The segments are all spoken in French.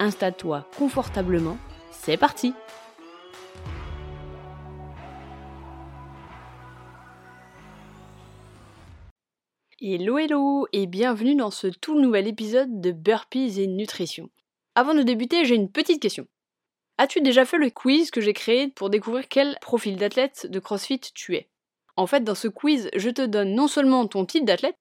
installe-toi confortablement, c'est parti Hello hello et bienvenue dans ce tout nouvel épisode de Burpees et Nutrition. Avant de débuter, j'ai une petite question. As-tu déjà fait le quiz que j'ai créé pour découvrir quel profil d'athlète de CrossFit tu es? En fait, dans ce quiz, je te donne non seulement ton type d'athlète,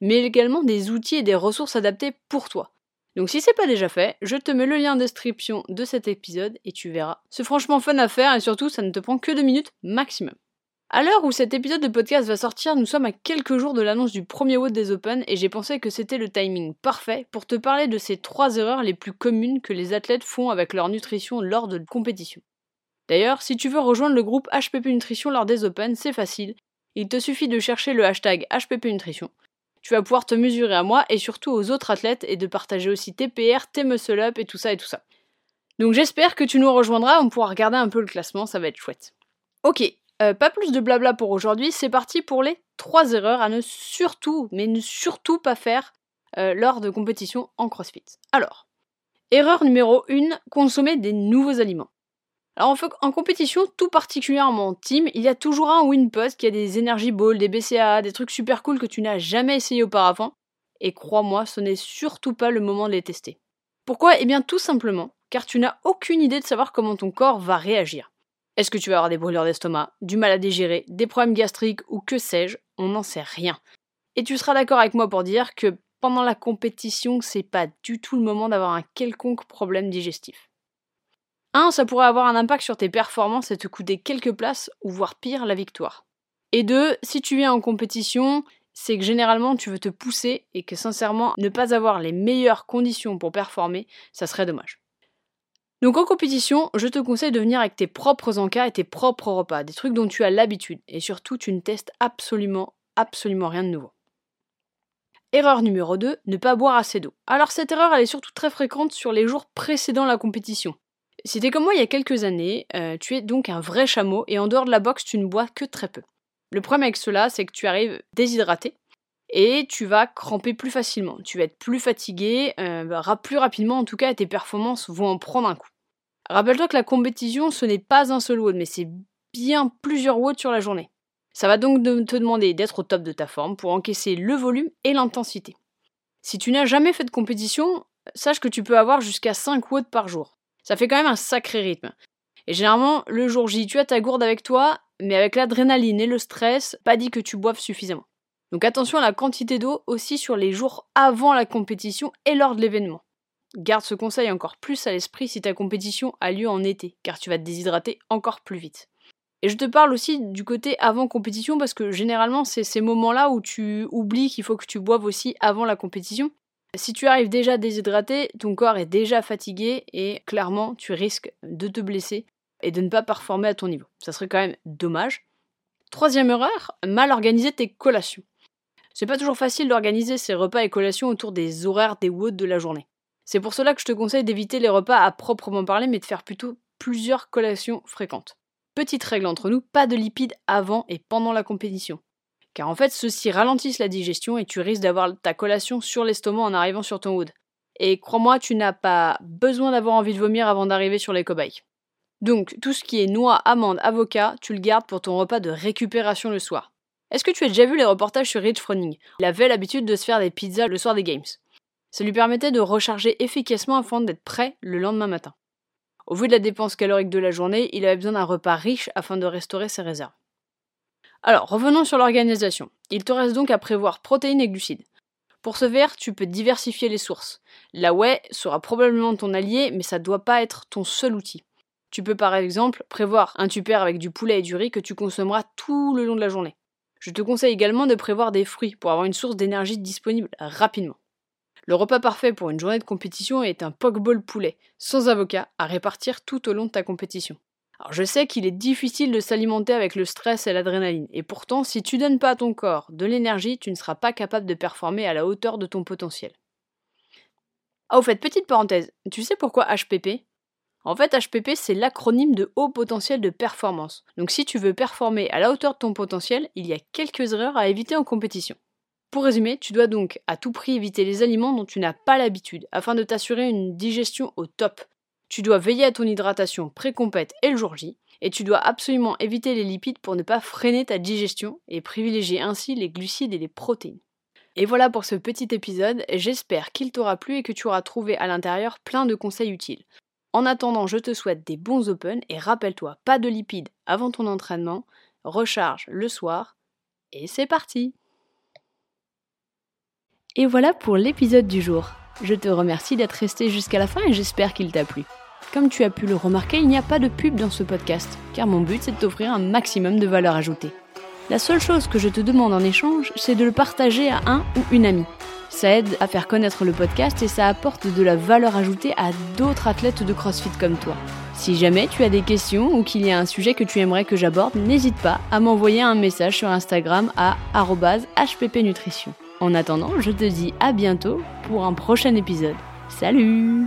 mais également des outils et des ressources adaptés pour toi. Donc si c'est pas déjà fait, je te mets le lien en description de cet épisode et tu verras. C'est franchement fun à faire et surtout ça ne te prend que deux minutes maximum. À l'heure où cet épisode de podcast va sortir, nous sommes à quelques jours de l'annonce du premier WOD des Open et j'ai pensé que c'était le timing parfait pour te parler de ces trois erreurs les plus communes que les athlètes font avec leur nutrition lors de compétition. D'ailleurs, si tu veux rejoindre le groupe HPP Nutrition lors des Open, c'est facile. Il te suffit de chercher le hashtag HPP Nutrition tu vas pouvoir te mesurer à moi et surtout aux autres athlètes et de partager aussi tes PR, tes muscle up et tout ça et tout ça. Donc j'espère que tu nous rejoindras, on pourra regarder un peu le classement, ça va être chouette. Ok, euh, pas plus de blabla pour aujourd'hui, c'est parti pour les 3 erreurs à ne surtout, mais ne surtout pas faire euh, lors de compétitions en CrossFit. Alors, erreur numéro 1, consommer des nouveaux aliments. Alors en, compétition, tout particulièrement en team, il y a toujours un win post qui a des energy balls, des BCAA, des trucs super cool que tu n'as jamais essayé auparavant. Et crois-moi, ce n'est surtout pas le moment de les tester. Pourquoi? Eh bien tout simplement, car tu n'as aucune idée de savoir comment ton corps va réagir. Est-ce que tu vas avoir des brûlures d'estomac, du mal à digérer, des problèmes gastriques ou que sais-je? On n'en sait rien. Et tu seras d'accord avec moi pour dire que pendant la compétition, c'est pas du tout le moment d'avoir un quelconque problème digestif. 1. Ça pourrait avoir un impact sur tes performances et te coûter quelques places ou voire pire la victoire. Et 2. Si tu viens en compétition, c'est que généralement tu veux te pousser et que sincèrement ne pas avoir les meilleures conditions pour performer, ça serait dommage. Donc en compétition, je te conseille de venir avec tes propres encas et tes propres repas, des trucs dont tu as l'habitude, et surtout tu ne testes absolument, absolument rien de nouveau. Erreur numéro 2, ne pas boire assez d'eau. Alors cette erreur elle est surtout très fréquente sur les jours précédant la compétition. Si t'es comme moi il y a quelques années, euh, tu es donc un vrai chameau et en dehors de la boxe, tu ne bois que très peu. Le problème avec cela, c'est que tu arrives déshydraté et tu vas cramper plus facilement. Tu vas être plus fatigué, euh, plus rapidement en tout cas, et tes performances vont en prendre un coup. Rappelle-toi que la compétition, ce n'est pas un seul WOD, mais c'est bien plusieurs WOD sur la journée. Ça va donc te demander d'être au top de ta forme pour encaisser le volume et l'intensité. Si tu n'as jamais fait de compétition, sache que tu peux avoir jusqu'à 5 WOD par jour. Ça fait quand même un sacré rythme. Et généralement, le jour J, tu as ta gourde avec toi, mais avec l'adrénaline et le stress, pas dit que tu boives suffisamment. Donc attention à la quantité d'eau aussi sur les jours avant la compétition et lors de l'événement. Garde ce conseil encore plus à l'esprit si ta compétition a lieu en été, car tu vas te déshydrater encore plus vite. Et je te parle aussi du côté avant compétition parce que généralement c'est ces moments-là où tu oublies qu'il faut que tu boives aussi avant la compétition. Si tu arrives déjà déshydraté, ton corps est déjà fatigué et clairement tu risques de te blesser et de ne pas performer à ton niveau. Ça serait quand même dommage. Troisième erreur, mal organiser tes collations. C'est pas toujours facile d'organiser ses repas et collations autour des horaires des WOD de la journée. C'est pour cela que je te conseille d'éviter les repas à proprement parler, mais de faire plutôt plusieurs collations fréquentes. Petite règle entre nous, pas de lipides avant et pendant la compétition car en fait ceux-ci ralentissent la digestion et tu risques d'avoir ta collation sur l'estomac en arrivant sur ton wood. Et crois-moi, tu n'as pas besoin d'avoir envie de vomir avant d'arriver sur les cobayes. Donc tout ce qui est noix, amandes, avocat, tu le gardes pour ton repas de récupération le soir. Est-ce que tu as déjà vu les reportages sur Rich Froning? Il avait l'habitude de se faire des pizzas le soir des games. Ça lui permettait de recharger efficacement afin d'être prêt le lendemain matin. Au vu de la dépense calorique de la journée, il avait besoin d'un repas riche afin de restaurer ses réserves. Alors, revenons sur l'organisation. Il te reste donc à prévoir protéines et glucides. Pour ce faire, tu peux diversifier les sources. La whey sera probablement ton allié, mais ça ne doit pas être ton seul outil. Tu peux par exemple prévoir un tupper avec du poulet et du riz que tu consommeras tout le long de la journée. Je te conseille également de prévoir des fruits pour avoir une source d'énergie disponible rapidement. Le repas parfait pour une journée de compétition est un pokeball poulet, sans avocat, à répartir tout au long de ta compétition. Alors je sais qu'il est difficile de s'alimenter avec le stress et l'adrénaline, et pourtant si tu donnes pas à ton corps de l'énergie, tu ne seras pas capable de performer à la hauteur de ton potentiel. Ah au fait, petite parenthèse, tu sais pourquoi HPP En fait, HPP c'est l'acronyme de haut potentiel de performance. Donc si tu veux performer à la hauteur de ton potentiel, il y a quelques erreurs à éviter en compétition. Pour résumer, tu dois donc à tout prix éviter les aliments dont tu n'as pas l'habitude afin de t'assurer une digestion au top. Tu dois veiller à ton hydratation pré-compète et le jour J, et tu dois absolument éviter les lipides pour ne pas freiner ta digestion et privilégier ainsi les glucides et les protéines. Et voilà pour ce petit épisode, j'espère qu'il t'aura plu et que tu auras trouvé à l'intérieur plein de conseils utiles. En attendant, je te souhaite des bons open et rappelle-toi, pas de lipides avant ton entraînement, recharge le soir, et c'est parti et voilà pour l'épisode du jour. Je te remercie d'être resté jusqu'à la fin et j'espère qu'il t'a plu. Comme tu as pu le remarquer, il n'y a pas de pub dans ce podcast, car mon but c'est de t'offrir un maximum de valeur ajoutée. La seule chose que je te demande en échange, c'est de le partager à un ou une amie. Ça aide à faire connaître le podcast et ça apporte de la valeur ajoutée à d'autres athlètes de CrossFit comme toi. Si jamais tu as des questions ou qu'il y a un sujet que tu aimerais que j'aborde, n'hésite pas à m'envoyer un message sur Instagram à hppnutrition. En attendant, je te dis à bientôt pour un prochain épisode. Salut